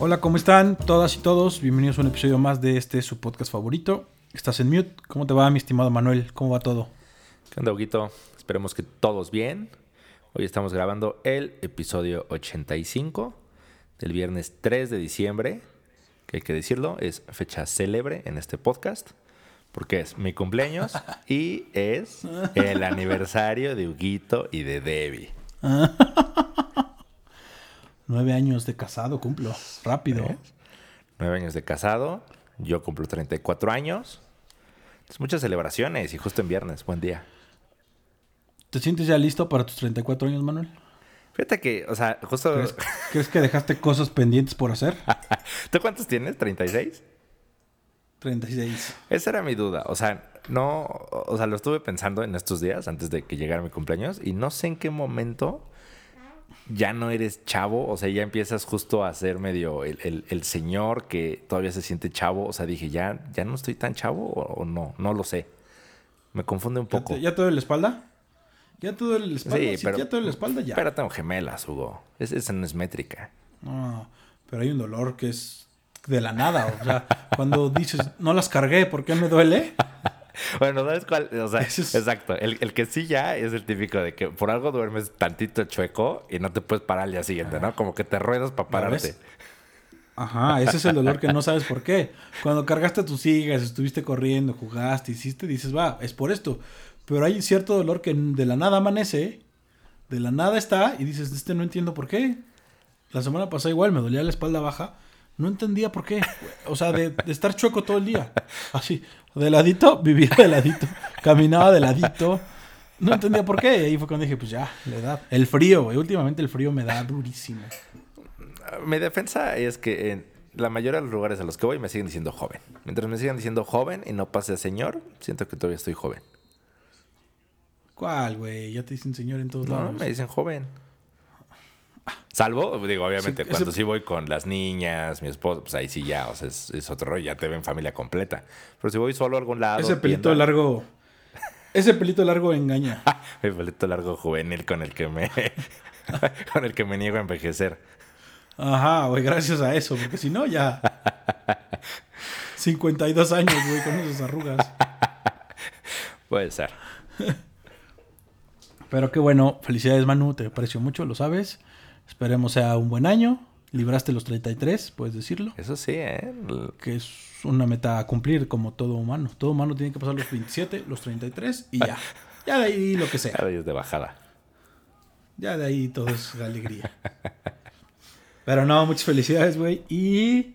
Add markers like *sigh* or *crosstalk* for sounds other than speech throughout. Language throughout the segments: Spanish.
Hola, ¿cómo están todas y todos? Bienvenidos a un episodio más de este su podcast favorito. Estás en mute. ¿Cómo te va, mi estimado Manuel? ¿Cómo va todo? ¿Qué onda, Huguito? Esperemos que todos bien. Hoy estamos grabando el episodio 85 del viernes 3 de diciembre, que hay que decirlo, es fecha célebre en este podcast, porque es mi cumpleaños *laughs* y es el aniversario de Huguito y de Debbie. *laughs* Nueve años de casado cumplo. Rápido. ¿Eh? Nueve años de casado, yo cumplo 34 años. Muchas celebraciones y justo en viernes, buen día. ¿Te sientes ya listo para tus 34 años, Manuel? Fíjate que, o sea, justo... ¿Crees, crees que dejaste cosas pendientes por hacer? *laughs* ¿Tú cuántos tienes? ¿36? 36. Esa era mi duda. O sea, no, o sea, lo estuve pensando en estos días antes de que llegara mi cumpleaños y no sé en qué momento ya no eres chavo, o sea, ya empiezas justo a ser medio el, el- el señor que todavía se siente chavo. O sea, dije, ya, ya no estoy tan chavo o, o no, no lo sé. Me confunde un ¿Ya poco. ¿Ya te duele la espalda? ¿Ya te duele la espalda? Sí, Sí, pero, ya duele la espalda, ya. pero tengo gemelas, Hugo. Es- esa no es métrica. No, pero hay un dolor que es de la nada. O sea, cuando dices, no las cargué, ¿por qué me duele? Bueno, ¿sabes cuál? O sea, exacto. El, el que sí ya es el típico de que por algo duermes tantito chueco y no te puedes parar al día siguiente, ¿no? Como que te ruedas para pararte. Ajá, ese es el dolor que no sabes por qué. Cuando cargaste tus hijas, estuviste corriendo, jugaste, hiciste, dices, va, es por esto. Pero hay cierto dolor que de la nada amanece, de la nada está, y dices, este no entiendo por qué. La semana pasada igual me dolía la espalda baja, no entendía por qué. O sea, de, de estar chueco todo el día. Así, de ladito, vivía de ladito, caminaba de ladito. No entendía por qué. Y ahí fue cuando dije, pues ya, la edad. El frío, güey. Últimamente el frío me da durísimo. Mi defensa es que en la mayoría de los lugares a los que voy me siguen diciendo joven. Mientras me sigan diciendo joven y no pase a señor, siento que todavía estoy joven. ¿Cuál, güey? Ya te dicen señor en todos No, lados. me dicen joven. Salvo, digo, obviamente, Sí, cuando ese- sí voy con las niñas, mi esposo, pues ahí sí ya, o sea, es, es otro rollo, ya te ven familia completa. Pero si voy solo a algún lado. Ese pelito largo. Ese pelito largo engaña. *laughs* El pelito largo juvenil con el que me. *laughs* con el que me niego a envejecer. Ajá, güey, gracias a eso, porque si no, ya. 52 años, güey, con esas arrugas. *laughs* Puede ser. Pero qué bueno, felicidades, Manu, te aprecio mucho, lo sabes. Esperemos sea un buen año. Libraste los 33, puedes decirlo. Eso sí, ¿eh? Que es una meta a cumplir como todo humano. Todo humano tiene que pasar los 27, los 33 y ya. *laughs* Ya de ahí lo que sea. Día es de bajada. Ya de ahí todo es alegría. *laughs* Pero no, muchas felicidades, güey. Y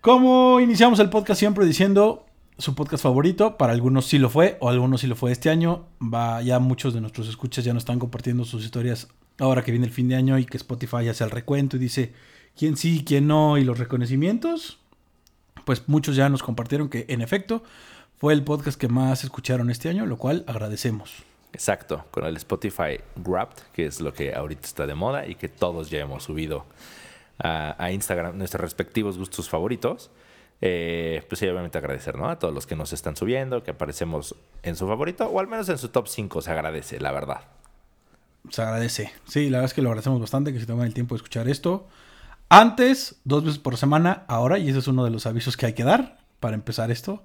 como iniciamos el podcast siempre diciendo su podcast favorito, para algunos sí lo fue, o algunos sí lo fue este año. Va, ya muchos de nuestros escuchas ya nos están compartiendo sus historias ahora que viene el fin de año y que Spotify hace el recuento y dice quién sí, quién no, y los reconocimientos. Pues muchos ya nos compartieron que en efecto fue el podcast que más escucharon este año, lo cual agradecemos. Exacto, con el Spotify Wrapped, que es lo que ahorita está de moda y que todos ya hemos subido a, Instagram nuestros respectivos gustos favoritos. Eh, pues sí, obviamente agradecer ¿no? a todos los que nos están subiendo, que aparecemos en su favorito o al menos en su top 5, se agradece, la verdad. Se agradece. Sí, la verdad es que lo agradecemos bastante que se tomen el tiempo de escuchar esto. Antes, dos veces por semana, ahora, y ese es uno de los avisos que hay que dar para empezar esto.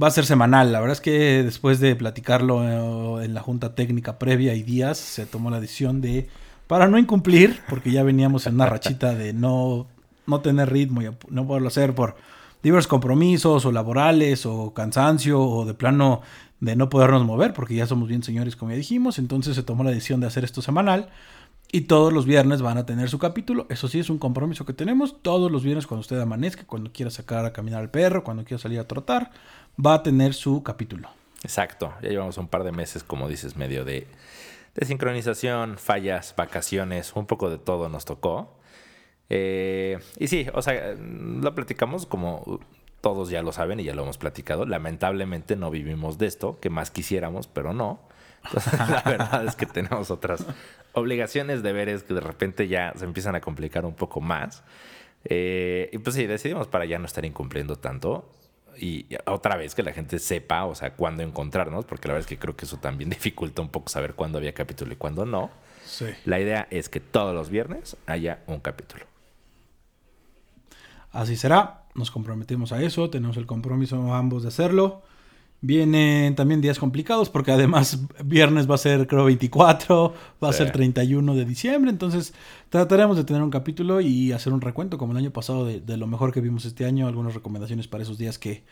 Va a ser semanal. La verdad es que después de platicarlo eh, en la junta técnica previa y días, se tomó la decisión de, para no incumplir, porque ya veníamos en una rachita de no, no tener ritmo y no poderlo hacer por diversos compromisos o laborales o cansancio o de plano de no podernos mover, porque ya somos bien señores, como ya dijimos. Entonces se tomó la decisión de hacer esto semanal. Y todos los viernes van a tener su capítulo. Eso sí, es un compromiso que tenemos. Todos los viernes cuando usted amanezca, cuando quiera sacar a caminar al perro, cuando quiera salir a trotar, va a tener su capítulo. Exacto, ya llevamos un par de meses, como dices, medio de, de sincronización, fallas, vacaciones, un poco de todo nos tocó. Eh, y sí, o sea, lo platicamos como todos ya lo saben y ya lo hemos platicado. Lamentablemente no vivimos de esto, que más quisiéramos, pero no. Entonces, *laughs* la verdad es que tenemos otras obligaciones, deberes que de repente ya se empiezan a complicar un poco más. Eh, y pues sí, decidimos para ya no estar incumpliendo tanto. Y otra vez que la gente sepa, o sea, cuándo encontrarnos, porque la verdad es que creo que eso también *laughs* dificulta un poco saber cuándo había capítulo y cuándo no. Sí. La idea es que todos los viernes haya un capítulo. Así será, nos comprometemos a eso, tenemos el compromiso ambos de hacerlo. Vienen también días complicados porque además viernes va a ser creo 24, va a Sí. ser 31 de diciembre, entonces trataremos de tener un capítulo y hacer un recuento como el año pasado de, de lo mejor que vimos este año, algunas recomendaciones para esos días que,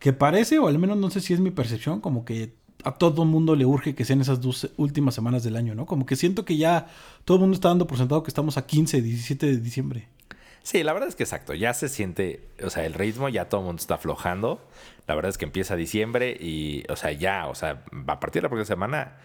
que parece, o al menos no sé si es mi percepción, como que a todo el mundo le urge que sean esas dos últimas semanas del año, ¿no? Como que siento que ya todo el mundo está dando por sentado que estamos a 15, 17 de diciembre. Sí, la verdad es que exacto, ya se siente, o sea, el ritmo ya todo el mundo está aflojando. La verdad es que empieza diciembre y, o sea, ya, o sea, a partir de la próxima semana,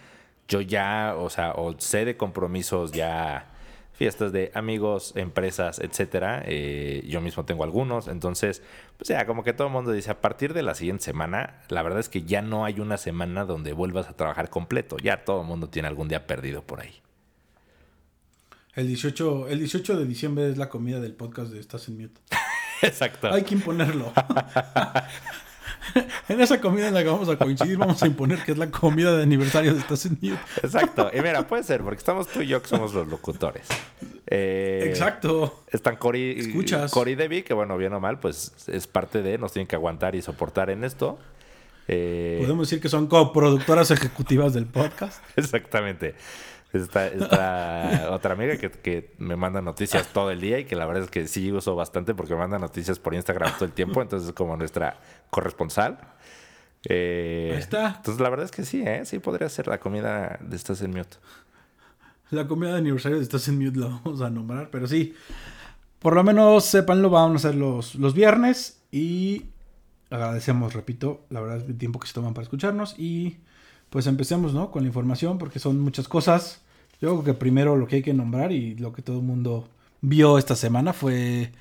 yo ya, o sea, o sé de compromisos ya, fiestas de amigos, empresas, etcétera. Eh, yo mismo tengo algunos, entonces, pues ya, como que todo el mundo dice, a partir de la siguiente semana, la verdad es que ya no hay una semana donde vuelvas a trabajar completo. Ya todo el mundo tiene algún día perdido por ahí. El 18, el 18 de diciembre es la comida del podcast de Estás en Mute. *laughs* Exacto. Hay que imponerlo. *laughs* en esa comida en la que vamos a coincidir, vamos a imponer que es la comida de aniversario de Estás en Mute. Exacto. Y mira, *laughs* puede ser, porque estamos tú y yo que somos los locutores. Eh, Exacto. Están Cory, Escuchas. Cory Debbie, que bueno, bien o mal, pues es parte de, nos tienen que aguantar y soportar en esto. Eh, Podemos decir que son coproductoras ejecutivas del podcast. Exactamente. Está, está *laughs* otra amiga que, que me manda noticias todo el día y que la verdad es que sí uso bastante porque me manda noticias por Instagram todo el tiempo, entonces es como nuestra corresponsal. Eh, Ahí está. Entonces la verdad es que sí, ¿eh? sí podría ser la comida de Estás en Mute. La comida de aniversario de Estás en Mute lo vamos a nombrar, pero sí. Por lo menos sépanlo, vamos a hacer los, los viernes y agradecemos, repito, la verdad el tiempo que se toman para escucharnos y pues empecemos, ¿no? Con la información porque son muchas cosas. Yo creo que primero lo que hay que nombrar y lo que todo el mundo vio esta semana fue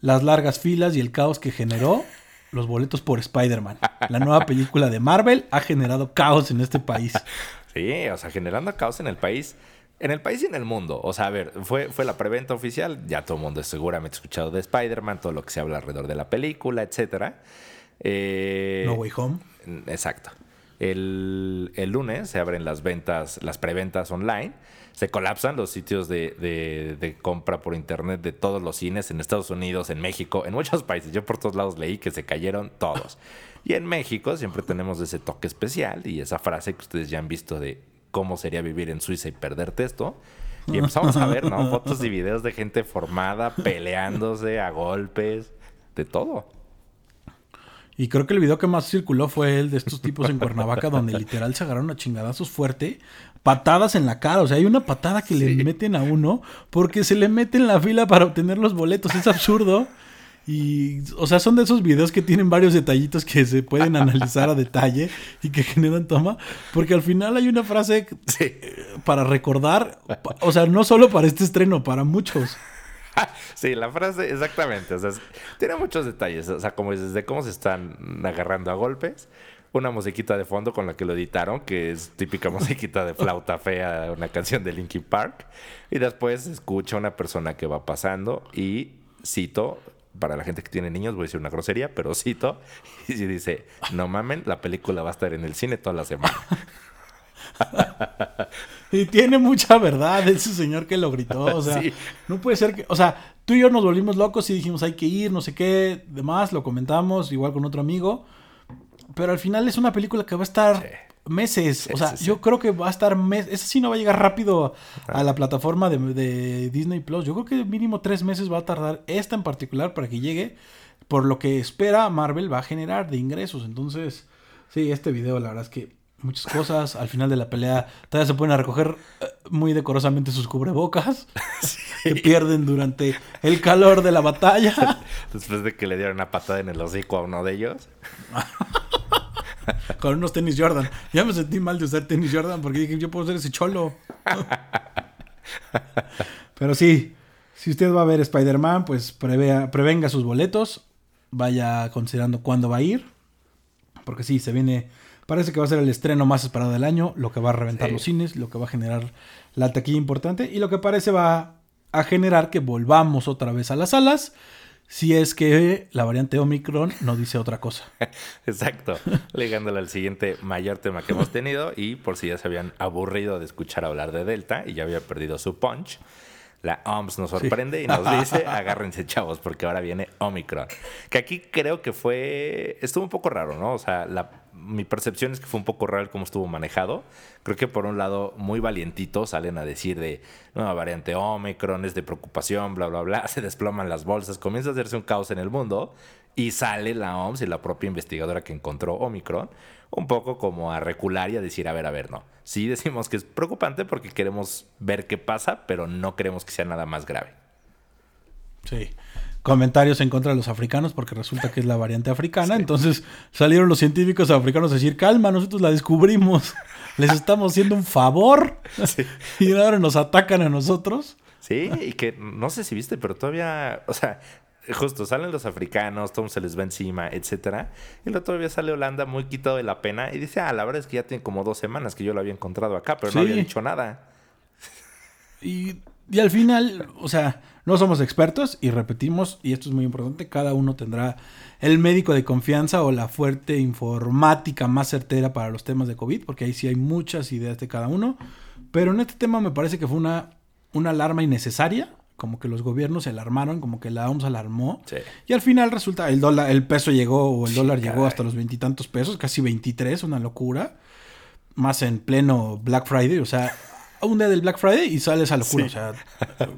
las largas filas y el caos que generó los boletos por Spider-Man. La nueva película de Marvel ha generado caos en este país. Sí, o sea, generando caos en el país. En el país y en el mundo. O sea, a ver, fue, fue la preventa oficial. Ya todo el mundo seguramente ha escuchado de Spider-Man, todo lo que se habla alrededor de la película, etcétera. Eh, No Way Home. Exacto. El, el lunes se abren las ventas, las preventas online. Se colapsan los sitios de, de- de compra por internet de todos los cines en Estados Unidos, en México, en muchos países. Yo por todos lados leí que se cayeron todos. Y en México siempre tenemos ese toque especial y esa frase que ustedes ya han visto de cómo sería vivir en Suiza y perderte esto. Y empezamos a ver, ¿no? *laughs* Fotos y videos de gente formada, peleándose a golpes, de todo. Y creo que el video que más circuló fue el de estos tipos en Cuernavaca, donde literal se agarraron a chingadazos fuerte, patadas en la cara. O sea, hay una patada que le meten a uno porque se le mete en la fila para obtener los boletos. Es absurdo. Y, o sea, son de esos videos que tienen varios detallitos que se pueden analizar a detalle y que generan toma. Porque al final hay una frase Sí. para recordar, o sea, no solo para este estreno, para muchos. *laughs* Sí, la frase, exactamente. O sea, tiene muchos detalles. O sea, como dices, de cómo se están agarrando a golpes. Una musiquita de fondo con la que lo editaron, que es típica musiquita de flauta fea, una canción de Linkin Park. Y después escucha una persona que va pasando y cito, para la gente que tiene niños, voy a decir una grosería, pero cito, *laughs* y dice, no mamen, la película va a estar en el cine toda la semana. *laughs* Y tiene mucha verdad ese señor que lo gritó. O sea, Sí. no puede ser que. O sea, tú y yo nos volvimos locos y dijimos hay que ir, no sé qué, demás, lo comentamos, igual con otro amigo. Pero al final es una película que va a estar Sí. meses. O sea, sí, yo sí. creo que va a estar meses. Esa sí no va a llegar rápido a la plataforma de, de Disney Plus. Yo creo que mínimo tres meses va a tardar esta en particular para que llegue. Por lo que espera Marvel va a generar de ingresos. Entonces, sí, este video, la verdad es que muchas cosas. Al final de la pelea, todavía se pueden a recoger eh, muy decorosamente sus cubrebocas. *laughs* *laughs* Que pierden durante el calor de la batalla. *laughs* Después de que le dieron una patada en el hocico a uno de ellos. con unos tenis Jordan. Ya me sentí mal de usar tenis Jordan porque dije, yo puedo ser ese cholo. Pero sí, si usted va a ver Spider-Man, pues prevea- prevenga sus boletos. Vaya considerando cuándo va a ir. Porque sí, se viene. Parece que va a ser el estreno más esperado del año. Lo que va a reventar Sí. los cines. Lo que va a generar la taquilla importante. Y lo que parece va a generar que volvamos otra vez a las salas. Si es que la variante Omicron no dice otra cosa. *laughs* Exacto. Ligándole al siguiente mayor tema que hemos tenido. Y por si ya se habían aburrido de escuchar hablar de Delta y ya había perdido su punch. la OMS nos sorprende y nos *laughs* dice, agárrense chavos, porque ahora viene Omicron. Que aquí creo que fue, estuvo un poco raro, ¿no? O sea, mi percepción es que fue un poco raro cómo estuvo manejado. Creo que por un lado, muy valientitos salen a decir de nueva variante Omicron, es de preocupación, bla, bla, bla, *laughs* se desploman las bolsas, comienza a hacerse un caos en el mundo y sale la OMS y la propia investigadora que encontró Omicron un poco como a recular y a decir, a ver, a ver, no. Sí *laughs* decimos que es preocupante porque queremos ver qué pasa, pero no queremos que sea nada más grave. Sí. Comentarios en contra de los africanos porque resulta que es la variante africana. Entonces salieron los científicos africanos a decir, calma, nosotros la descubrimos. Les estamos haciendo un favor. *laughs* Y ahora nos atacan a nosotros. Sí, y que no sé si viste, pero todavía, o sea, justo salen los africanos, todo se les va encima, etcétera. Y luego todavía sale Holanda muy quitado de la pena y dice, ah, la verdad es que ya tiene como dos semanas que yo lo había encontrado acá, pero no había dicho nada. Y, y, al final, o sea, no somos expertos y repetimos, y esto es muy importante, cada uno tendrá el médico de confianza o la fuerte informática más certera para los temas de COVID, porque ahí sí hay muchas ideas de cada uno. Pero en este tema me parece que fue una, una alarma innecesaria como que los gobiernos se alarmaron, como que la OMS alarmó. Y al final resulta, el dólar, el peso llegó, o el dólar llegó hasta los veintitantos pesos, casi 23, una locura. Más en pleno Black Friday, o sea, un día del Black Friday y sale esa locura. O sea,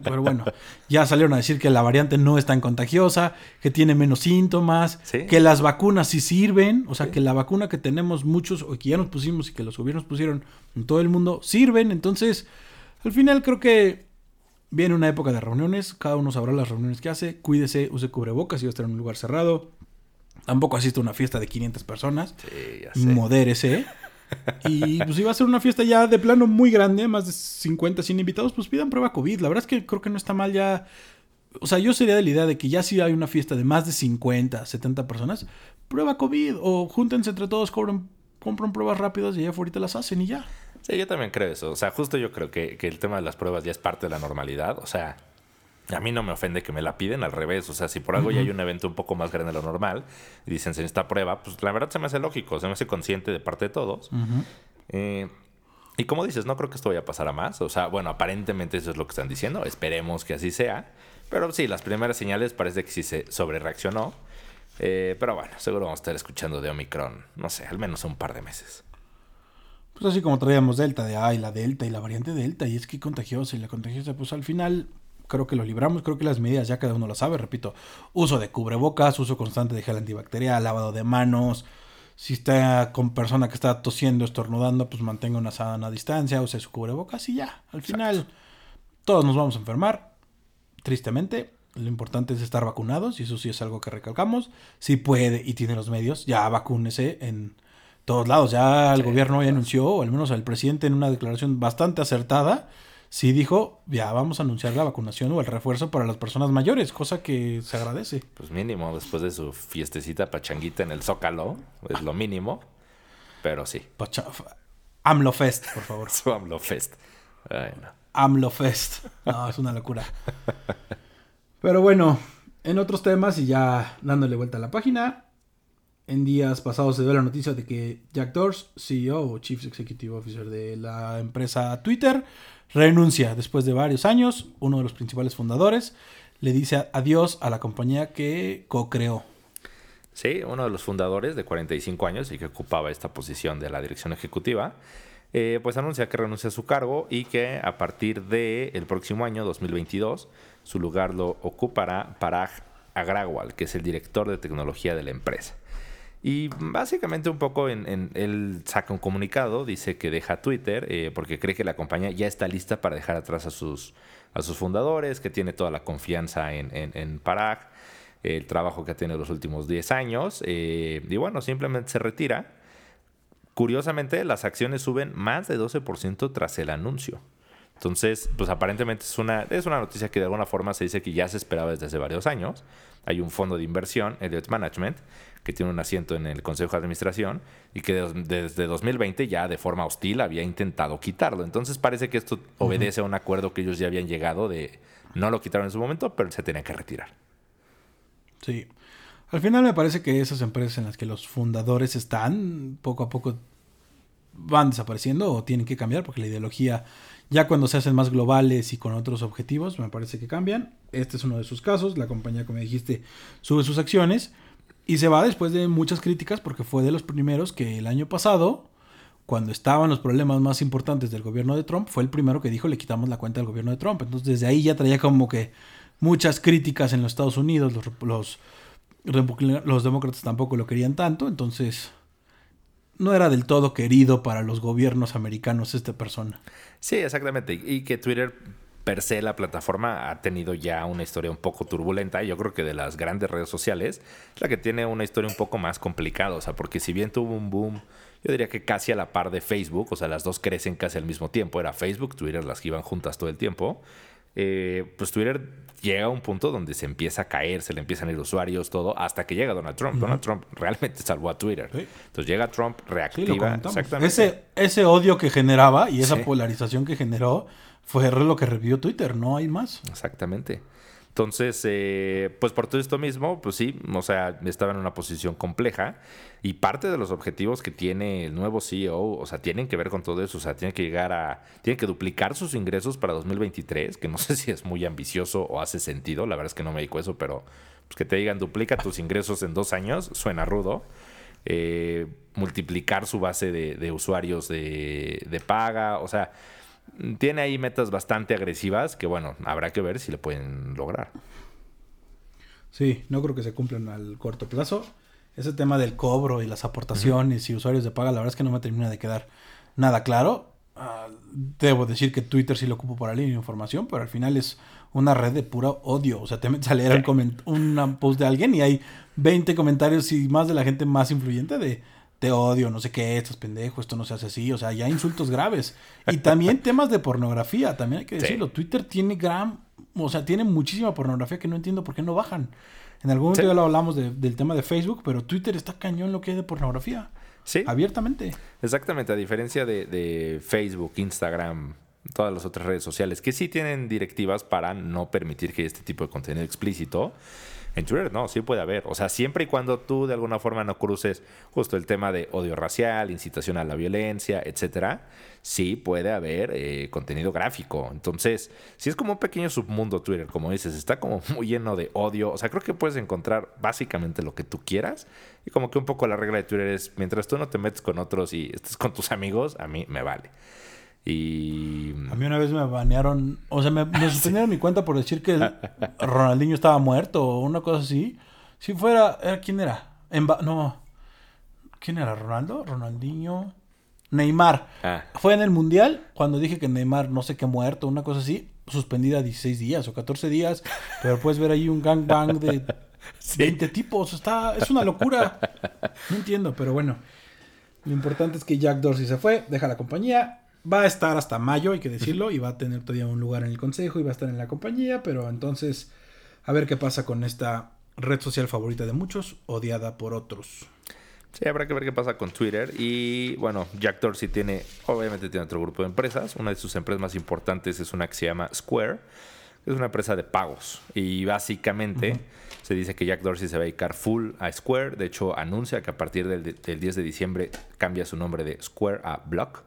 pero bueno, ya salieron a decir que la variante no es tan contagiosa, que tiene menos síntomas, que las vacunas sí sirven, o sea, que la vacuna que tenemos muchos, o que ya nos pusimos y que los gobiernos pusieron en todo el mundo, sirven. Entonces, al final creo que Viene una época de reuniones, cada uno sabrá las reuniones que hace. Cuídese, use cubrebocas si va a estar en un lugar cerrado. Tampoco asiste a una fiesta de 500 personas. Sí, ya sé. Modérese. *laughs* Y pues si va a ser una fiesta ya de plano muy grande, más de 50, 100 invitados, pues pidan prueba COVID. La verdad es que creo que no está mal ya. O sea, yo sería de la idea de que ya si hay una fiesta de más de 50, 70 personas, prueba COVID o júntense entre todos, cobren, compran pruebas rápidas y ya afuera las hacen y ya. Sí, yo también creo eso. O sea, justo yo creo que, el tema de las pruebas ya es parte de la normalidad. O sea, a mí no me ofende que me la piden, al revés. O sea, si por algo ya hay un evento un poco más grande de lo normal y dicen, en esta prueba, pues la verdad se me hace lógico, se me hace consciente de parte de todos. Eh, y como dices, no creo que esto vaya a pasar a más. O sea, bueno, aparentemente eso es lo que están diciendo. Esperemos que así sea. Pero sí, las primeras señales parece que sí se sobrereaccionó. Eh, pero bueno, seguro vamos a estar escuchando de Omicron, no sé, al menos un par de meses. Pues así como traíamos Delta, de ay, la Delta y la variante Delta, y es que contagiosa y la contagiosa, pues al final creo que lo libramos, creo que las medidas ya cada uno lo sabe, repito, uso de cubrebocas, uso constante de gel antibacterial, lavado de manos, si está con persona que está tosiendo, estornudando, pues mantenga una sana distancia, use su cubrebocas y ya, al final todos nos vamos a enfermar, tristemente, lo importante es estar vacunados y eso sí es algo que recalcamos, si puede y tiene los medios, ya vacúnese en todos lados. Ya el gobierno ya anunció, o al menos el presidente en una declaración bastante acertada, sí dijo, ya vamos a anunciar la vacunación o el refuerzo para las personas mayores, cosa que se agradece. Pues mínimo, después de su fiestecita pachanguita en el Zócalo, es lo mínimo, pero sí. AMLO Fest, por favor. *laughs* su AMLO Fest. AMLO Fest. No, es una locura. Pero bueno, en otros temas y ya dándole vuelta a la página, en días pasados se dio la noticia de que Jack Dorsey, CEO o Chief Executive Officer de la empresa Twitter, renuncia después de varios años. Uno de los principales fundadores le dice adiós a la compañía que co-creó. Sí, uno de los fundadores de 45 años y que ocupaba esta posición de la dirección ejecutiva, eh, pues anuncia que renuncia a su cargo y que a partir del próximo año, 2022, su lugar lo ocupará Parag Agrawal, que es el director de tecnología de la empresa. Y básicamente un poco en, él saca un comunicado, dice que deja Twitter eh, porque cree que la compañía ya está lista para dejar atrás a sus, a sus fundadores, que tiene toda la confianza en, en, Parag, el trabajo que ha tenido los últimos 10 años. Eh, y bueno, simplemente se retira. Curiosamente, las acciones suben más de 12% tras el anuncio. Entonces, pues aparentemente es una, es una noticia que de alguna forma se dice que ya se esperaba desde hace varios años. Hay un fondo de inversión, Elliott Management, que tiene un asiento en el Consejo de Administración y que desde 2020 ya de forma hostil había intentado quitarlo. Entonces parece que esto obedece a un acuerdo que ellos ya habían llegado de no lo quitaron en su momento, pero se tenía que retirar. Sí. Al final me parece que esas empresas en las que los fundadores están poco a poco van desapareciendo o tienen que cambiar porque la ideología Ya cuando se hacen más globales y con otros objetivos, me parece que cambian. Este es uno de sus casos. La compañía, como dijiste, sube sus acciones y se va después de muchas críticas porque fue de los primeros que el año pasado, cuando estaban los problemas más importantes del gobierno de Trump, fue el primero que dijo le quitamos la cuenta al gobierno de Trump. Entonces desde ahí ya traía como que muchas críticas en los Estados Unidos. Los, los, los demócratas tampoco lo querían tanto. Entonces no era del todo querido para los gobiernos americanos esta persona. Sí, exactamente. Y que Twitter per se la plataforma ha tenido ya una historia un poco turbulenta. Yo creo que de las grandes redes sociales, es la que tiene una historia un poco más complicada. O sea, porque si bien tuvo un boom, yo diría que casi a la par de Facebook, o sea, las dos crecen casi al mismo tiempo. Era Facebook, Twitter, las que iban juntas todo el tiempo. Eh, pues Twitter llega a un punto donde se empieza a caer, se le empiezan a ir usuarios, todo, hasta que llega Donald Trump. Donald Trump realmente salvó a Twitter. Entonces llega Trump, reactiva. exactamente. Ese, ese odio que generaba y esa polarización que generó fue lo que revivió Twitter, no hay más. Exactamente. Entonces, eh, pues por todo esto mismo, pues sí, o sea, estaba en una posición compleja y parte de los objetivos que tiene el nuevo CEO, o sea, tienen que ver con todo eso, o sea, tiene que llegar a, tiene que duplicar sus ingresos para 2023, que no *laughs* sé si es muy ambicioso o hace sentido, la verdad es que no me dijo eso, pero pues que te digan duplica tus ingresos en dos años, suena rudo. Eh, multiplicar su base de, usuarios de, de paga, o sea, tiene ahí metas bastante agresivas que, bueno, habrá que ver si le pueden lograr. Sí, no creo que se cumplan al corto plazo. Ese tema del cobro y las aportaciones y usuarios de paga, la verdad es que no me termina de quedar nada claro. Ah, debo decir que Twitter sí lo ocupo para de información, pero al final es una red de puro odio. O sea, te metes a leer un, post de alguien y hay 20 comentarios y más de la gente más influyente de te odio, no sé qué, estás pendejo, esto no se hace así, o sea, ya insultos graves. Y también *laughs* temas de pornografía, también hay que decirlo. Twitter tiene gran, o sea, tiene muchísima pornografía que no entiendo por qué no bajan. En algún momento ya lo hablamos del tema de Facebook, pero Twitter está cañón lo que hay de pornografía. Sí. Abiertamente. Exactamente, a diferencia de, de Facebook, Instagram, todas las otras redes sociales, que sí tienen directivas para no permitir que este tipo de contenido explícito en Twitter no, sí puede haber. O sea, siempre y cuando tú de alguna forma no cruces justo el tema de odio racial, incitación a la violencia, etcétera, sí puede haber eh, contenido gráfico. Entonces, sí es como un pequeño submundo Twitter, como dices, está como *laughs* muy lleno de odio. O sea, creo que puedes encontrar básicamente lo que tú quieras. Y como que un poco la regla de Twitter es, mientras tú no te metes con otros y estés con tus amigos, a mí me vale. Y. A mí una vez me banearon. O sea, me, *laughs* suspendieron mi cuenta por decir que *laughs* Ronaldinho estaba muerto o una cosa así. Si fuera. ¿Quién era? no. ¿Quién era? ¿Ronaldo? ¿Ronaldinho? Neymar. Ah. Fue en el Mundial cuando dije que Neymar no sé qué muerto, una cosa así. Suspendida 16 días o 14 días. Pero puedes ver ahí un gangbang de *laughs* 20 tipos. Está, es una locura. No entiendo, pero bueno. Lo importante es que Jack Dorsey se fue, deja la compañía va a estar hasta mayo, hay que decirlo, y va a tener todavía un lugar en el consejo y va a estar en la compañía, pero entonces a ver qué pasa con esta red social favorita de muchos, odiada por otros. Sí, habrá que ver qué pasa con Twitter. Y bueno, Jack Dorsey tiene, obviamente tiene otro grupo de empresas. Una de sus empresas más importantes es una que se llama Square. Es una empresa de pagos. Y básicamente se dice que Jack Dorsey se va a dedicar full a Square. De hecho, anuncia que a partir del, del 10 de diciembre cambia su nombre de Square a Block.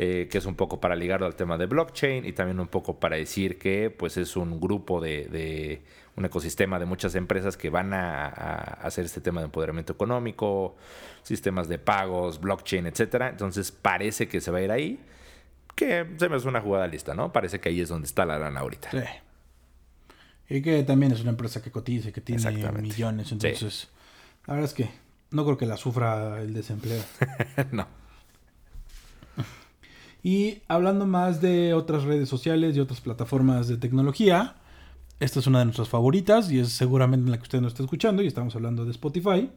Eh, que es un poco para ligarlo al tema de blockchain y también un poco para decir que pues es un grupo de, un ecosistema de muchas empresas que van a, hacer este tema de empoderamiento económico, sistemas de pagos, blockchain, etcétera. Entonces parece que se va a ir ahí, que se me hace una jugada lista, ¿no? Parece que ahí es donde está la lana ahorita. Sí. Y que también es una empresa que cotiza, que tiene millones, entonces la verdad es que no creo que la sufra el desempleo. *laughs* no. Y hablando más de otras redes sociales y otras plataformas de tecnología, esta es una de nuestras favoritas y es seguramente en la que usted nos está escuchando y estamos hablando de Spotify.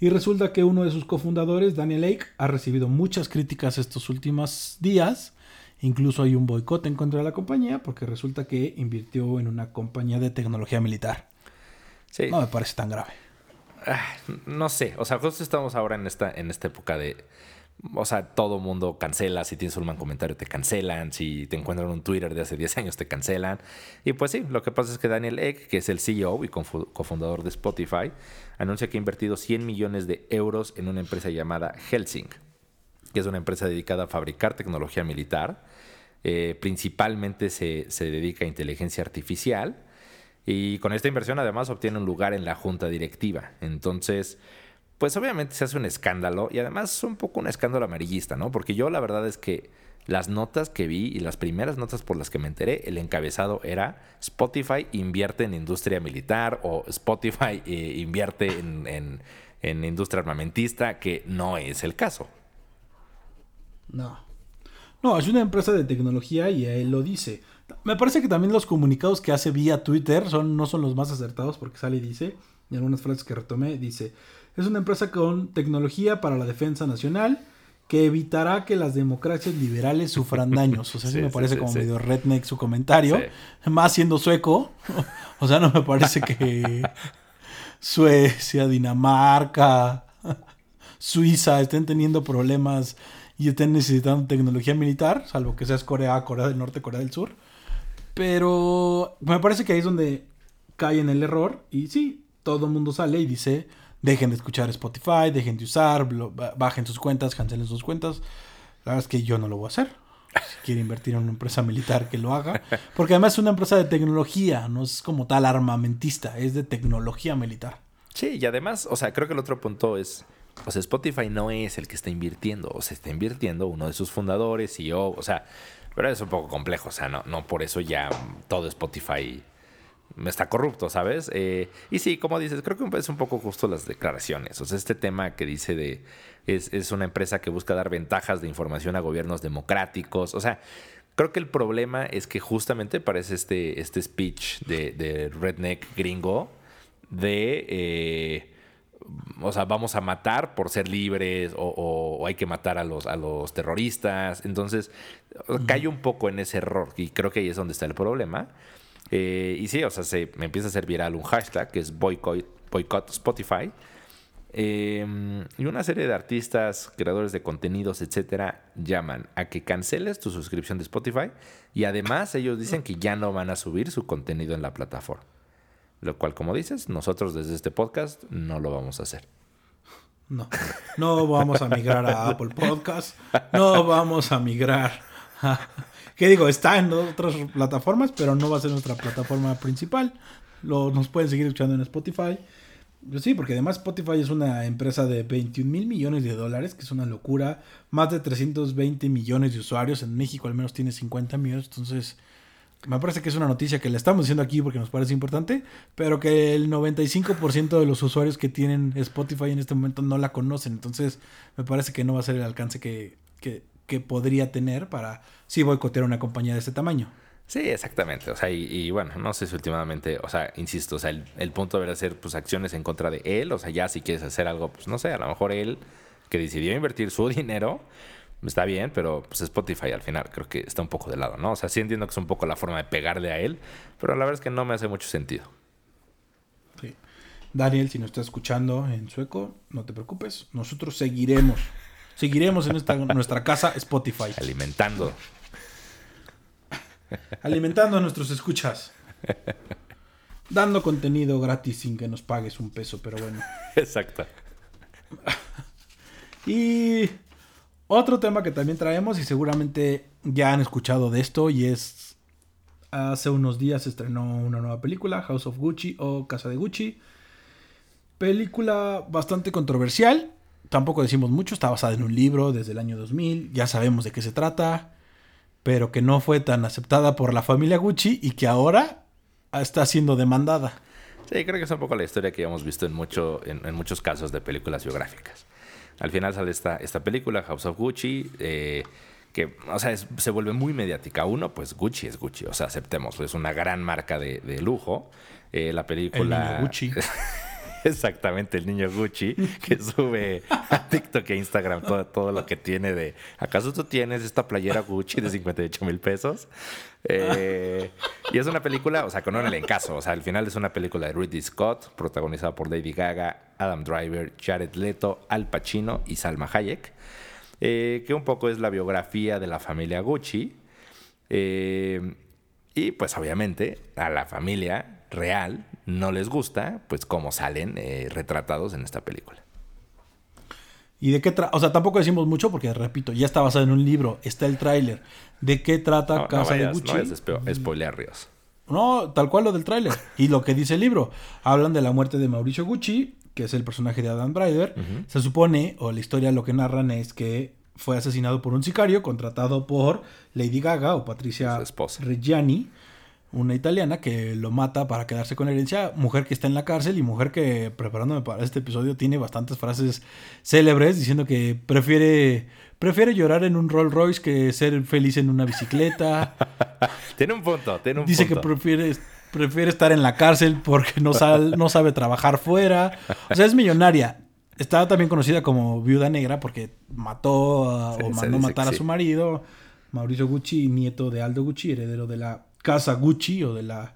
Y resulta que uno de sus cofundadores, Daniel Lake, ha recibido muchas críticas estos últimos días. Incluso hay un boicot en contra de la compañía porque resulta que invirtió en una compañía de tecnología militar. Sí. No me parece tan grave. Ah, no sé, o sea, justo estamos ahora en esta, en esta época de, o sea, todo mundo cancela. Si tienes un mal comentario, te cancelan. Si te encuentran un Twitter de hace 10 años, te cancelan. Y pues sí, lo que pasa es que Daniel Ek, que es el CEO y cofundador de Spotify, anuncia que ha invertido 100 millones de euros en una empresa llamada Helsing, que es una empresa dedicada a fabricar tecnología militar. Eh, principalmente se, se dedica a inteligencia artificial y con esta inversión además obtiene un lugar en la junta directiva. Entonces, pues obviamente se hace un escándalo y además un poco un escándalo amarillista, ¿no? Porque yo la verdad es que las notas que vi y las primeras notas por las que me enteré, el encabezado era Spotify invierte en industria militar o Spotify eh, invierte en, en, industria armamentista, que no es el caso. No. No, es una empresa de tecnología y él lo dice. Me parece que también los comunicados que hace vía Twitter son, no son los más acertados porque sale y dice, y algunas frases que retomé, dice, es una empresa con tecnología para la defensa nacional que evitará que las democracias liberales sufran *laughs* daños. O sea, sí, me parece como medio redneck su comentario. Más siendo sueco. *laughs* o sea, no me parece que Suecia, Dinamarca, Suiza estén teniendo problemas y estén necesitando tecnología militar, salvo que seas Corea, Corea del Norte, Corea del Sur. Pero me parece que ahí es donde cae en el error. Y sí, todo el mundo sale y dice, dejen de escuchar Spotify, dejen de usar, bajen sus cuentas, cancelen sus cuentas. La verdad es que yo no lo voy a hacer. Si quiere invertir en una empresa militar, que lo haga. Porque además es una empresa de tecnología, no es como tal armamentista, es de tecnología militar. Sí, y además, o sea, creo que el otro punto es, o sea, Spotify no es el que está invirtiendo, o sea, está invirtiendo uno de sus fundadores, y yo, o sea, pero es un poco complejo, o sea, no, no por eso ya todo Spotify está corrupto, ¿sabes? Eh, y sí, como dices, creo que es un poco justo las declaraciones. O sea, este tema que dice de es, es, una empresa que busca dar ventajas de información a gobiernos democráticos. O sea, creo que el problema es que justamente parece este, este speech de, de redneck gringo de... Eh, o sea, vamos a matar por ser libres o, hay que matar a los, a los terroristas. Entonces, cae un poco en ese error y creo que ahí es donde está el problema. Eh, y sí, o sea, se me empieza a hacer viral un hashtag que es boycott, Spotify. Eh, y una serie de artistas, creadores de contenidos, etcétera, llaman a que canceles tu suscripción de Spotify y además ellos dicen que ya no van a subir su contenido en la plataforma. Lo cual, como dices, nosotros desde este podcast no lo vamos a hacer. No, no vamos a migrar a Apple Podcast, no vamos a migrar a que digo, está en otras plataformas, pero no va a ser nuestra plataforma principal. Lo, nos pueden seguir escuchando en Spotify. Sí, porque además Spotify es una empresa de 21 mil millones de dólares, que es una locura. Más de 320 millones de usuarios. En México al menos tiene 50 millones. Entonces, me parece que es una noticia que le estamos diciendo aquí porque nos parece importante, pero que el 95% de los usuarios que tienen Spotify en este momento no la conocen. Entonces, me parece que no va a ser el alcance que, que que podría tener para si boicotear una compañía de este tamaño. Sí, exactamente. O sea, y, bueno, no sé si últimamente, o sea, insisto, o sea, el, punto debería ser pues acciones en contra de él. O sea, ya si quieres hacer algo, pues no sé, a lo mejor él que decidió invertir su *laughs* dinero, está bien, pero pues Spotify al final creo que está un poco de lado, ¿no? O sea, sí entiendo que es un poco la forma de pegarle a él, pero la verdad es que no me hace mucho sentido. Sí. Daniel, si nos estás escuchando en sueco, no te preocupes, nosotros seguiremos Seguiremos en esta, nuestra casa Spotify. Alimentando. Alimentando a nuestros escuchas. Dando contenido gratis sin que nos pagues un peso, pero bueno. Exacto. Y otro tema que también traemos y seguramente ya han escuchado de esto y es hace unos días se estrenó una nueva película, House of Gucci o Casa de Gucci. Película bastante controversial tampoco decimos mucho, está basada en un libro desde el año 2000, ya sabemos de qué se trata, pero que no fue tan aceptada por la familia Gucci y que ahora está siendo demandada. Sí, creo que es un poco la historia que hemos visto en, mucho, en, muchos casos de películas biográficas. Al final sale esta, esta película, House of Gucci, eh, que, o sea, se vuelve muy mediática. Uno, pues Gucci es Gucci, o sea, aceptemos, es una gran marca de, lujo. Eh, la película... Gucci. *laughs* *laughs* Exactamente, el niño Gucci que *laughs* sube a TikTok e Instagram todo, todo lo que tiene de. ¿Acaso tú tienes esta playera Gucci de 58 mil pesos? Eh, y es una película, o sea, con un elencazo. O sea, al final es una película de Ridley Scott, protagonizada por Lady Gaga, Adam Driver, Jared Leto, Al Pacino y Salma Hayek. Eh, que un poco es la biografía de la familia Gucci. Eh, y pues obviamente a la familia real no les gusta, pues cómo salen eh, retratados en esta película. ¿Y de qué trata? O sea, tampoco decimos mucho porque, repito, ya está basado en un libro, está el tráiler. ¿De qué trata No, no Casa de Gucci? no vayas Ríos. No, tal cual lo del tráiler. Y lo que dice el libro. Hablan de la muerte de Mauricio Gucci, que es el personaje de Adam Driver. Se supone, o la historia lo que narran es que fue asesinado por un sicario contratado por Lady Gaga o Patricia Su esposa. Reggiani, una italiana que lo mata para quedarse con la herencia. Mujer que está en la cárcel y mujer que, preparándome para este episodio, tiene bastantes frases célebres diciendo que prefiere, prefiere llorar en un Rolls Royce que ser feliz en una bicicleta. *laughs* Tiene un punto, tiene un Dice que prefiere, prefiere estar en la cárcel porque no, sal- no sabe trabajar fuera. O sea, es millonaria. Está también conocida como viuda negra porque mató a- Sí, o mandó matar a su marido, Mauricio Gucci, nieto de Aldo Gucci, heredero de la casa Gucci o de la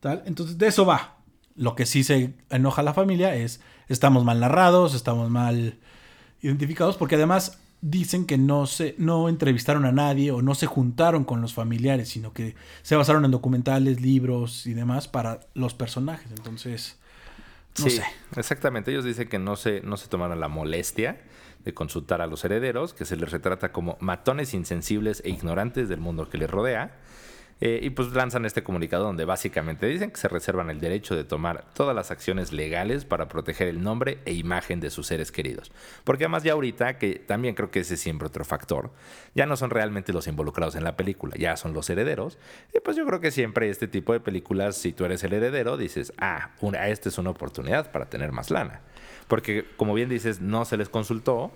tal. Entonces, de eso va. Lo que sí se enoja a la familia es estamos mal narrados, estamos mal identificados, porque además dicen que no se no entrevistaron a nadie o no se juntaron con los familiares, sino que se basaron en documentales, libros y demás para los personajes. Entonces, no sí, sé. exactamente. Ellos dicen que no se, no se tomaron la molestia de consultar a los herederos, que se les retrata como matones insensibles e ignorantes del mundo que les rodea. Eh, y pues lanzan este comunicado donde básicamente dicen que se reservan el derecho de tomar todas las acciones legales para proteger el nombre e imagen de sus seres queridos. Porque además ya ahorita, que también creo que ese es siempre otro factor, ya no son realmente los involucrados en la película, ya son los herederos. Y pues yo creo que siempre este tipo de películas, si tú eres el heredero, dices, ah, una, esta es una oportunidad para tener más lana. Porque como bien dices, no se les consultó.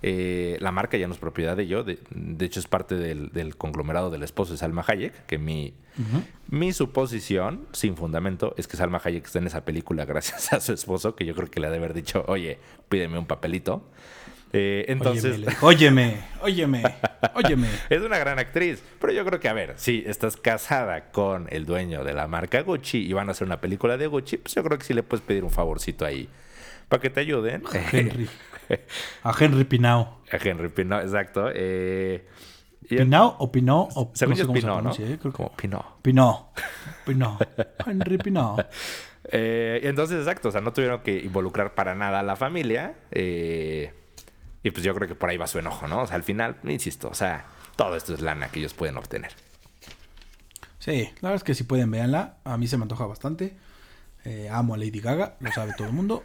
Eh, la marca ya no es propiedad de ellos, de, de hecho es parte del, del conglomerado del esposo de Salma Hayek, que mi, mi suposición, sin fundamento, es que Salma Hayek está en esa película gracias a su esposo, que yo creo que le ha de haber dicho, oye, pídeme un papelito. Eh, entonces, óyeme, óyeme, óyeme. *laughs* es una gran actriz, pero yo creo que, a ver, si estás casada con el dueño de la marca Gucci y van a hacer una película de Gucci, pues yo creo que sí le puedes pedir un favorcito ahí para que te ayuden. *laughs* Henry. A Henry Pinao. A Henry Pinot, exacto. Eh, ¿Pinao o Pinot? O, según no sé cómo se Pinot, ¿no? ¿eh? Creo Como Pinot. Pinot. Pinot. Henry Pinot. *laughs* Eh, entonces, exacto, o sea, no tuvieron que involucrar para nada a la familia. eh, y pues yo creo que por ahí va su enojo, ¿no? O sea, al final, insisto, o sea, todo esto es lana que ellos pueden obtener. Sí, la verdad es que si pueden, véanla. A mí se me antoja bastante. Eh, amo a Lady Gaga, lo sabe todo el mundo.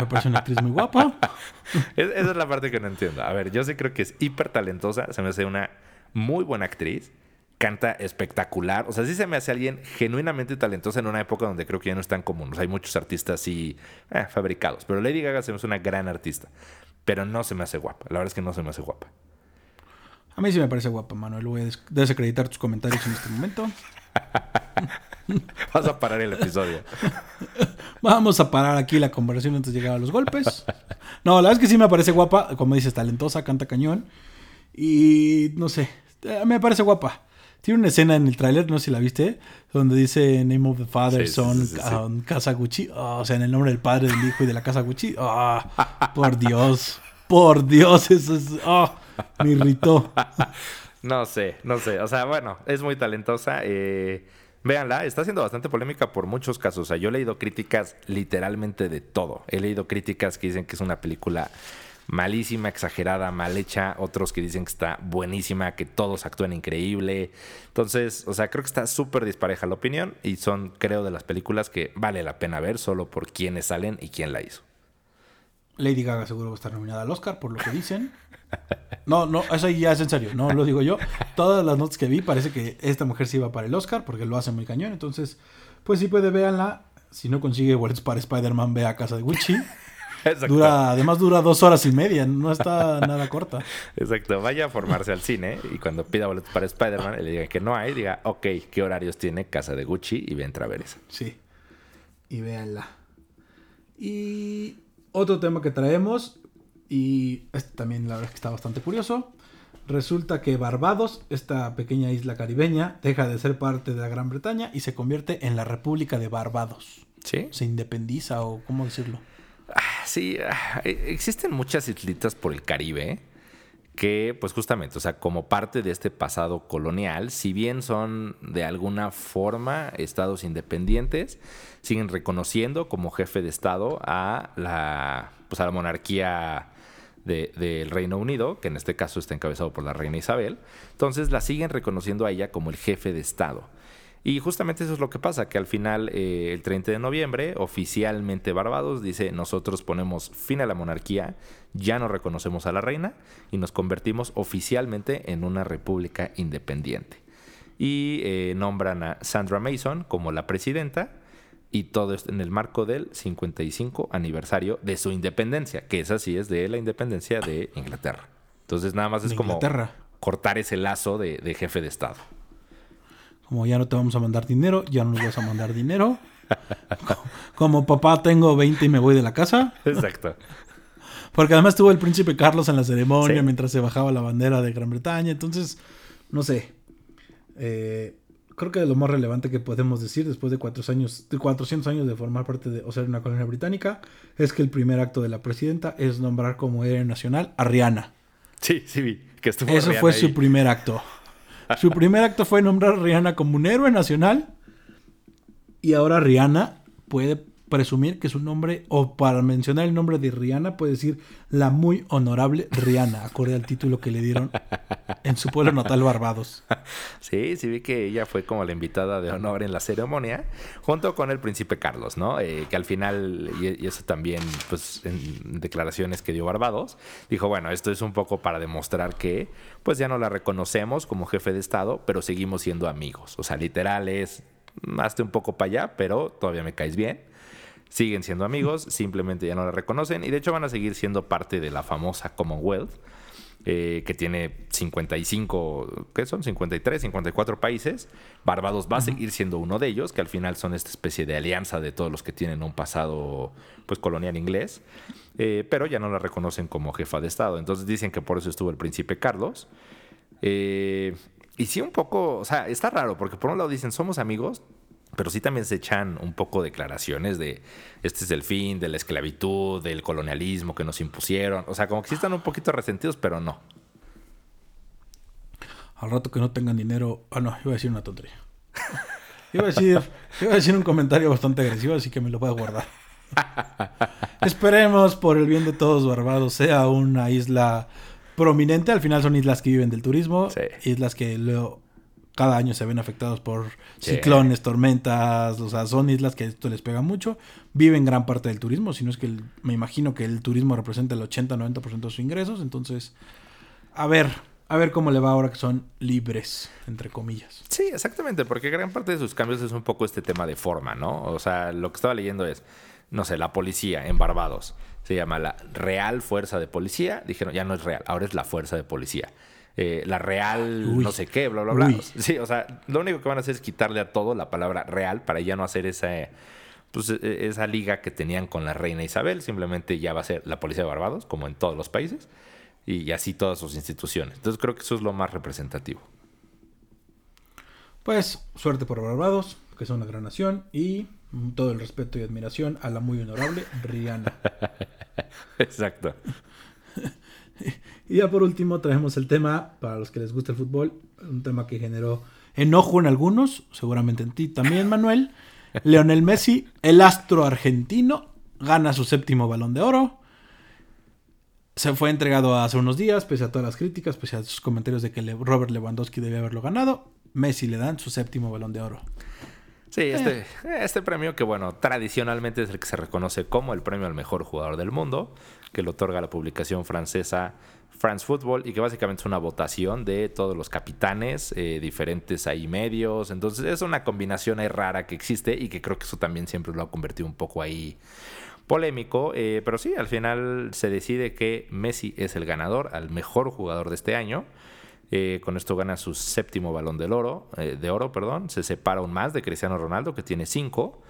Me parece una actriz muy guapa. *laughs* Es- esa es la parte que no entiendo. A ver, yo sí creo que es hiper talentosa. Se me hace una muy buena actriz. Canta espectacular. O sea, sí se me hace alguien genuinamente talentosa en una época donde creo que ya no es tan común. O sea, hay muchos artistas así eh, fabricados. Pero Lady Gaga se me hace una gran artista. Pero no se me hace guapa. La verdad es que no se me hace guapa. A mí sí me parece guapa, Manuel. Voy a des- desacreditar tus comentarios en este momento. *laughs* *laughs* Vas a parar el episodio. Vamos a parar aquí la conversación antes de llegar a los golpes. No, la verdad es que sí me parece guapa. Como dices, talentosa, canta cañón. Y no sé, eh, me parece guapa. Tiene una escena en el tráiler, no sé si la viste, donde dice Name of the Father, Sí, Son, sí, sí, sí. um, Casa Gucci. Ah, o sea, en el nombre del padre, del hijo y de la Casa Gucci. Ah, por Dios. Por Dios, eso es. ah, me irritó. *laughs* No sé, no sé. O sea, bueno, es muy talentosa. Eh, véanla, está siendo bastante polémica por muchos casos. O sea, yo he leído críticas literalmente de todo. He leído críticas que dicen que es una película malísima, exagerada, mal hecha. Otros que dicen que está buenísima, que todos actúan increíble. Entonces, o sea, creo que está súper dispareja la opinión. Y son, creo, de las películas que vale la pena ver solo por quiénes salen y quién la hizo. Lady Gaga seguro va a estar nominada al Oscar, por lo que dicen. No, no, eso ya es en serio, no lo digo yo. Todas las notas que vi parece que esta mujer sí va para el Oscar porque lo hace muy cañón. Entonces, pues sí puede, véanla. Si no consigue boletos para Spider-Man, ve a Casa de Gucci. Exacto. Dura, además dura dos horas y media, no está nada corta. Exacto, vaya a formarse al cine y cuando pida boletos para Spider-Man y le diga que no hay, diga, ok, ¿qué horarios tiene Casa de Gucci? Y ve a entrar a ver esa. Sí. Y véanla. Y otro tema que traemos, y este también la verdad es que está bastante curioso. Resulta que Barbados, esta pequeña isla caribeña, deja de ser parte de la Gran Bretaña y se convierte en la República de Barbados. ¿Sí? Se independiza o cómo decirlo. Ah, Sí, ah, e- existen muchas islitas por el Caribe que, pues justamente, o sea, como parte de este pasado colonial, si bien son de alguna forma estados independientes, siguen reconociendo como jefe de estado a la, pues a la monarquía del Reino Unido, que en este caso está encabezado por la reina Isabel. Entonces la siguen reconociendo a ella como el jefe de Estado. Y justamente eso es lo que pasa, que al final, eh, el 30 de noviembre, oficialmente Barbados dice, nosotros ponemos fin a la monarquía, ya no reconocemos a la reina y nos convertimos oficialmente en una república independiente. Y eh, nombran a Sandra Mason como la presidenta y todo esto en el marco del 55 aniversario de su independencia, que esa sí es de la independencia de Inglaterra. Entonces nada más es como cortar ese lazo de jefe de Estado. Como ya no te vamos a mandar dinero, ya no nos vas a mandar dinero. *laughs* Como papá tengo 20 y me voy de la casa. Exacto. Porque además estuvo el príncipe Carlos en la ceremonia mientras se bajaba la bandera de Gran Bretaña. Entonces, no sé. Eh, creo que lo más relevante que podemos decir después de, cuatro años, de 400 años de formar parte de, o ser una colonia británica, es que el primer acto de la presidenta es nombrar como héroe nacional a Rihanna. Sí, sí, vi. Que estuvo Eso fue su primer acto. Su primer acto fue nombrar a Rihanna como un héroe nacional. Y ahora Rihanna puede presumir que su nombre, o para mencionar el nombre de Rihanna, puede decir la muy honorable Rihanna, acorde al título que le dieron en su pueblo natal Barbados. *laughs* Sí, sí vi que ella fue como la invitada de honor en la ceremonia, junto con el príncipe Carlos, ¿no? Eh, que al final, y, eso también, pues en declaraciones que dio Barbados, dijo, bueno, esto es un poco para demostrar que, pues ya no la reconocemos como jefe de Estado, pero seguimos siendo amigos. O sea, literal es, hazte un poco para allá, pero todavía me caes bien siguen siendo amigos, simplemente ya no la reconocen y de hecho van a seguir siendo parte de la famosa Commonwealth. Eh, que tiene 55, ¿qué son? 53, 54 países. Barbados va a seguir siendo uno de ellos, que al final son esta especie de alianza de todos los que tienen un pasado pues colonial inglés, eh, pero ya no la reconocen como jefa de Estado. Entonces dicen que por eso estuvo el príncipe Carlos. Eh, y sí, un poco, o sea, está raro, porque por un lado dicen somos amigos, pero sí también se echan un poco declaraciones de este es el fin de la esclavitud, del colonialismo que nos impusieron. O sea, como que sí están un poquito resentidos, pero no. Al rato que no tengan dinero. Ah, no, iba a decir una tontería. Iba a decir, iba a decir un comentario bastante agresivo, así que me lo voy a guardar. Esperemos, por el bien de todos, Barbados sea una isla prominente. Al final son islas que viven del turismo. Islas que luego cada año se ven afectados por ciclones, tormentas, o sea, son islas que esto les pega mucho. Viven gran parte del turismo, si no es que me imagino que el turismo representa el 80-90% de sus ingresos, entonces, a ver, a ver cómo le va ahora que son libres, entre comillas. Sí, exactamente, porque gran parte de sus cambios es un poco este tema de forma, ¿no? O sea, lo que estaba leyendo es, no sé, la policía en Barbados se llama la Real Fuerza de Policía, dijeron, ya no es real, ahora es la Fuerza de Policía. Eh, la real, no sé qué, bla, bla, bla. Sí, o sea, lo único que van a hacer es quitarle a todo la palabra real para ya no hacer esa, pues, e, e, esa liga que tenían con la reina Isabel. Simplemente ya va a ser la policía de Barbados, como en todos los países, y así todas sus instituciones. Entonces creo que eso es lo más representativo. Pues suerte por Barbados, que es una gran nación, y todo el respeto y admiración a la muy honorable Rihanna. *laughs* Exacto. *laughs* *laughs* Y ya por último traemos el tema, para los que les gusta el fútbol, un tema que generó enojo en algunos, seguramente en ti también, Manuel. *laughs* Leonel Messi, el astro argentino, gana su séptimo balón de oro. Se fue entregado hace unos días, pese a todas las críticas, pese a sus comentarios de que Robert Lewandowski debía haberlo ganado. Messi le dan su séptimo balón de oro. Sí, este, eh. este premio que, bueno, tradicionalmente es el que se reconoce como el premio al mejor jugador del mundo, que lo otorga la publicación francesa France Football y que básicamente es una votación de todos los capitanes, eh, diferentes ahí medios. Entonces es una combinación ahí rara que existe y que creo que eso también siempre lo ha convertido un poco ahí polémico. Eh, pero sí, al final se decide que Messi es el ganador, al mejor jugador de este año. Eh, con esto gana su séptimo balón del oro, de oro, perdón. Se separa aún más de Cristiano Ronaldo, que tiene cinco.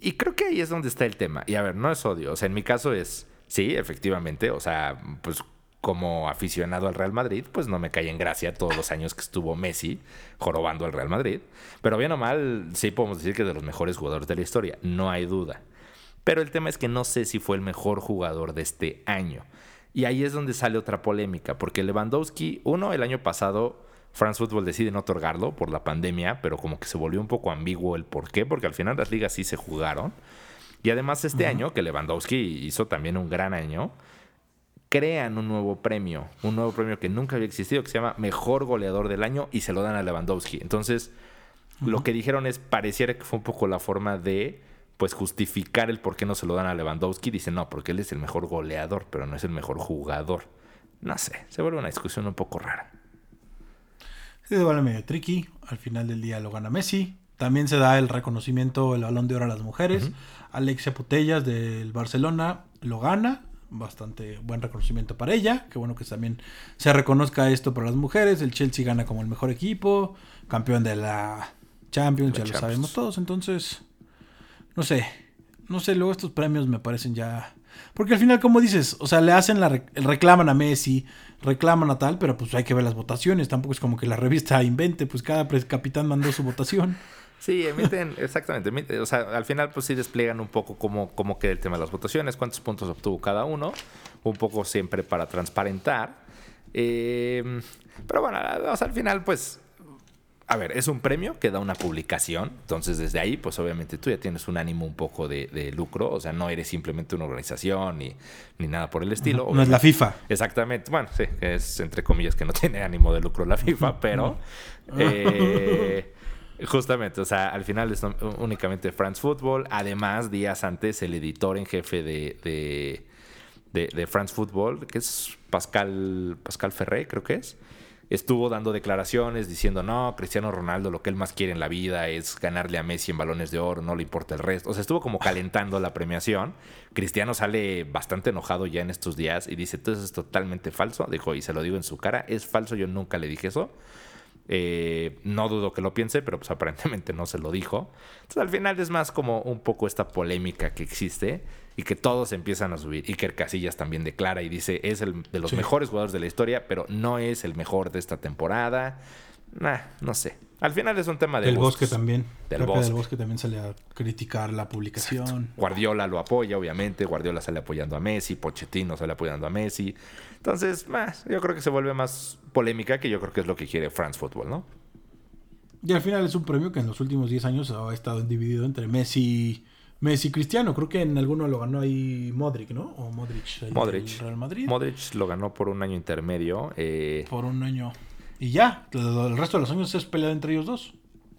Y creo que ahí es donde está el tema. Y a ver, no es odio. O sea, en mi caso es, sí, efectivamente. O sea, pues como aficionado al Real Madrid, pues no me cae en gracia todos los años que estuvo Messi jorobando al Real Madrid. Pero bien o mal, sí podemos decir que es de los mejores jugadores de la historia, no hay duda. Pero el tema es que no sé si fue el mejor jugador de este año. Y ahí es donde sale otra polémica, porque Lewandowski, uno, el año pasado, France Football decide no otorgarlo por la pandemia, pero como que se volvió un poco ambiguo el por qué, porque al final las ligas sí se jugaron. Y además este año, que Lewandowski hizo también un gran año, crean un nuevo premio, un nuevo premio que nunca había existido, que se llama Mejor Goleador del Año y se lo dan a Lewandowski. Entonces, lo que dijeron es, pareciera que fue un poco la forma de pues justificar el por qué no se lo dan a Lewandowski. Dicen, no, porque él es el mejor goleador, pero no es el mejor jugador. No sé, se vuelve una discusión un poco rara. Sí, se vuelve medio tricky. Al final del día lo gana Messi. También se da el reconocimiento, el balón de oro a las mujeres. Alexia Putellas del Barcelona lo gana. Bastante buen reconocimiento para ella. Qué bueno que también se reconozca esto para las mujeres. El Chelsea gana como el mejor equipo. Campeón de la Champions, ya lo sabemos todos. Entonces, no sé, no sé, luego estos premios me parecen ya... Porque al final, como dices, o sea, le hacen la... reclaman a Messi, reclaman a tal, pero pues hay que ver las votaciones. Tampoco es como que la revista *laughs* invente, pues cada capitán mandó su votación. Sí, emiten, *laughs* exactamente. o sea, al final pues sí despliegan un poco cómo, cómo queda el tema de las votaciones, cuántos puntos obtuvo cada uno, un poco siempre para transparentar. Eh, pero bueno, al final pues a ver, es un premio que da una publicación, entonces desde ahí, pues obviamente tú ya tienes un ánimo un poco de, lucro, o sea, no eres simplemente una organización ni, ni nada por el estilo. No, es la FIFA. Exactamente, bueno, sí, es entre comillas que no *laughs* tiene ánimo de lucro la FIFA, *laughs* pero eh, justamente, o sea, al final es únicamente France Football, además días antes el editor en jefe de, de, de France Football, que es Pascal, Pascal Ferré, creo que es estuvo dando declaraciones diciendo, no, Cristiano Ronaldo lo que él más quiere en la vida es ganarle a Messi en balones de oro, no le importa el resto. O sea, estuvo como calentando la premiación. Cristiano sale bastante enojado ya en estos días y dice, entonces es totalmente falso. Dijo, y se lo digo en su cara, es falso, yo nunca le dije eso. Eh, no dudo que lo piense, pero pues aparentemente no se lo dijo. Entonces al final es más como un poco esta polémica que existe y que todos empiezan a subir. Iker Casillas también declara y dice, es el de los mejores jugadores de la historia, pero no es el mejor de esta temporada. Nah, no sé. Al final es un tema de del bosque también. Del bosque. del bosque también sale a criticar la publicación. Guardiola lo apoya, obviamente. Guardiola sale apoyando a Messi. Pochettino sale apoyando a Messi. Entonces, más, yo creo que se vuelve más polémica que yo creo que es lo que quiere France Football, ¿no? Y al final es un premio que en los últimos 10 años ha estado dividido entre Messi Messi Cristiano, creo que en alguno lo ganó ahí Modric, ¿no? O Modric. Modric. Real Madrid. Modric lo ganó por un año intermedio. Eh, por un año. Y ya, el resto de los años es pelea entre ellos dos.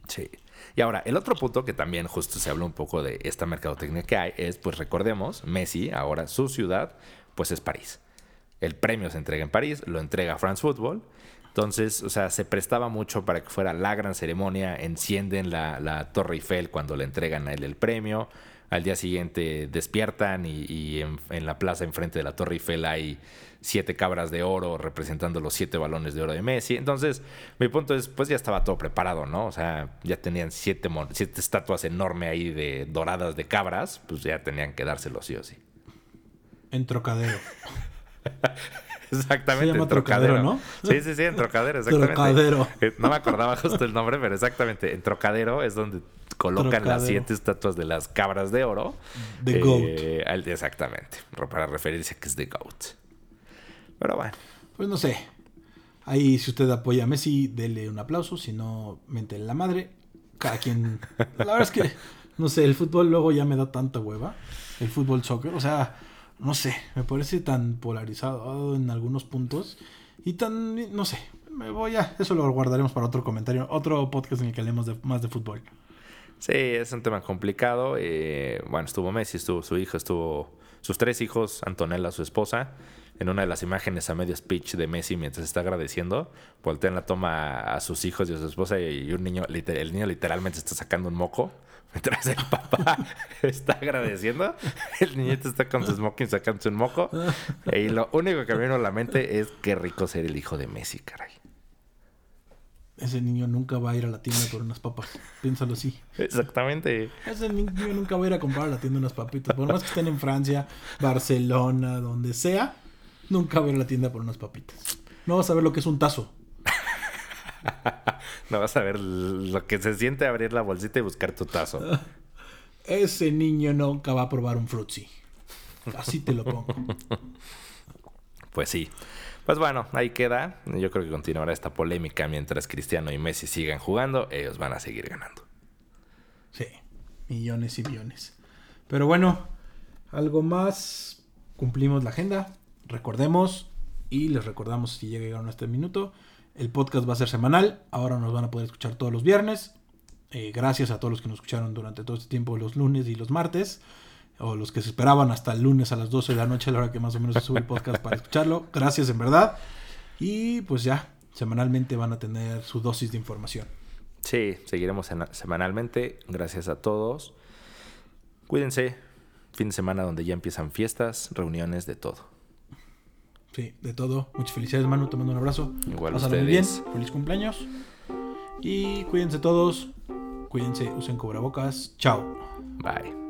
Sí. Y ahora, el otro punto que también justo se habla un poco de esta mercadotecnia que hay es, pues recordemos, Messi, ahora su ciudad, pues es París. El premio se entrega en París, lo entrega France Football. Entonces, o sea, se prestaba mucho para que fuera la gran ceremonia. Encienden la, la Torre Eiffel cuando le entregan a él el premio. Al día siguiente despiertan y, en, la plaza enfrente de la Torre Eiffel hay siete cabras de oro representando los siete balones de oro de Messi. Entonces, mi punto es, pues ya estaba todo preparado, ¿no? O sea, ya tenían siete, siete estatuas enormes ahí de doradas de cabras, pues ya tenían que dárselo sí o sí. En Trocadero. *laughs* Exactamente, en Trocadero, ¿no? Sí, sí, sí, en Trocadero, exactamente. Trocadero. *laughs* Eh, no me acordaba justo el nombre, pero exactamente, en Trocadero es donde colocan las siete estatuas de las cabras de oro. The eh, Goat. exactamente, para referirse a que es The Goat. Pero bueno. Pues no sé. Ahí, si usted apoya a Messi, dele un aplauso. Si no, mente en la madre. Cada quien. la verdad es que, no sé, el fútbol luego ya me da tanta hueva. El fútbol soccer. O sea, no sé, me parece tan polarizado en algunos puntos. Y tan, no sé, me voy a. Eso lo guardaremos para otro comentario, otro podcast en el que hablemos de, más de fútbol. Sí, es un tema complicado. Eh, bueno, estuvo Messi, estuvo su hijo, estuvo sus tres hijos, Antonella, su esposa. En una de las imágenes a medio speech de Messi mientras está agradeciendo, voltean la toma a sus hijos y a su esposa y un niño, el niño literalmente está sacando un moco *laughs* mientras el papá *laughs* está agradeciendo. *laughs* El niñito está con su smoking sacándose un moco. Y lo único que me vino a la mente es qué rico ser el hijo de Messi, caray ese niño nunca va a ir a la tienda por unas papas. Piénsalo así. Exactamente. Ese niño nunca va a ir a comprar a la tienda unas papitas. Por más que estén en Francia, Barcelona, donde sea, nunca va a ir a la tienda por unas papitas. No vas a ver lo que es un tazo. *laughs* no vas a ver lo que se siente abrir la bolsita y buscar tu tazo. Ese niño nunca va a probar un frutzi. Así te lo pongo. Pues sí. Pues bueno, ahí queda. Yo creo que continuará esta polémica mientras Cristiano y Messi sigan jugando. Ellos van a seguir ganando. Sí, millones y millones. Pero bueno, algo más. Cumplimos la agenda. recordemos y les recordamos si llegaron a este minuto, el podcast va a ser semanal, ahora nos van a poder escuchar todos los viernes. Eh, gracias a todos los que nos escucharon durante todo este tiempo, los lunes y los martes, o los que se esperaban hasta el lunes a las 12 de la noche, a la hora que más o menos se sube el podcast para escucharlo. Gracias en verdad. Y pues ya, semanalmente van a tener su dosis de información. Sí, seguiremos semanalmente. Gracias a todos. Cuídense. Fin de semana donde ya empiezan fiestas, reuniones, de todo. Sí, de todo. Muchas felicidades, Manu. Te mando un abrazo. Igual Pásalo muy bien. Feliz cumpleaños. Y cuídense todos. Cuídense, usen cubrebocas. Chao. Bye.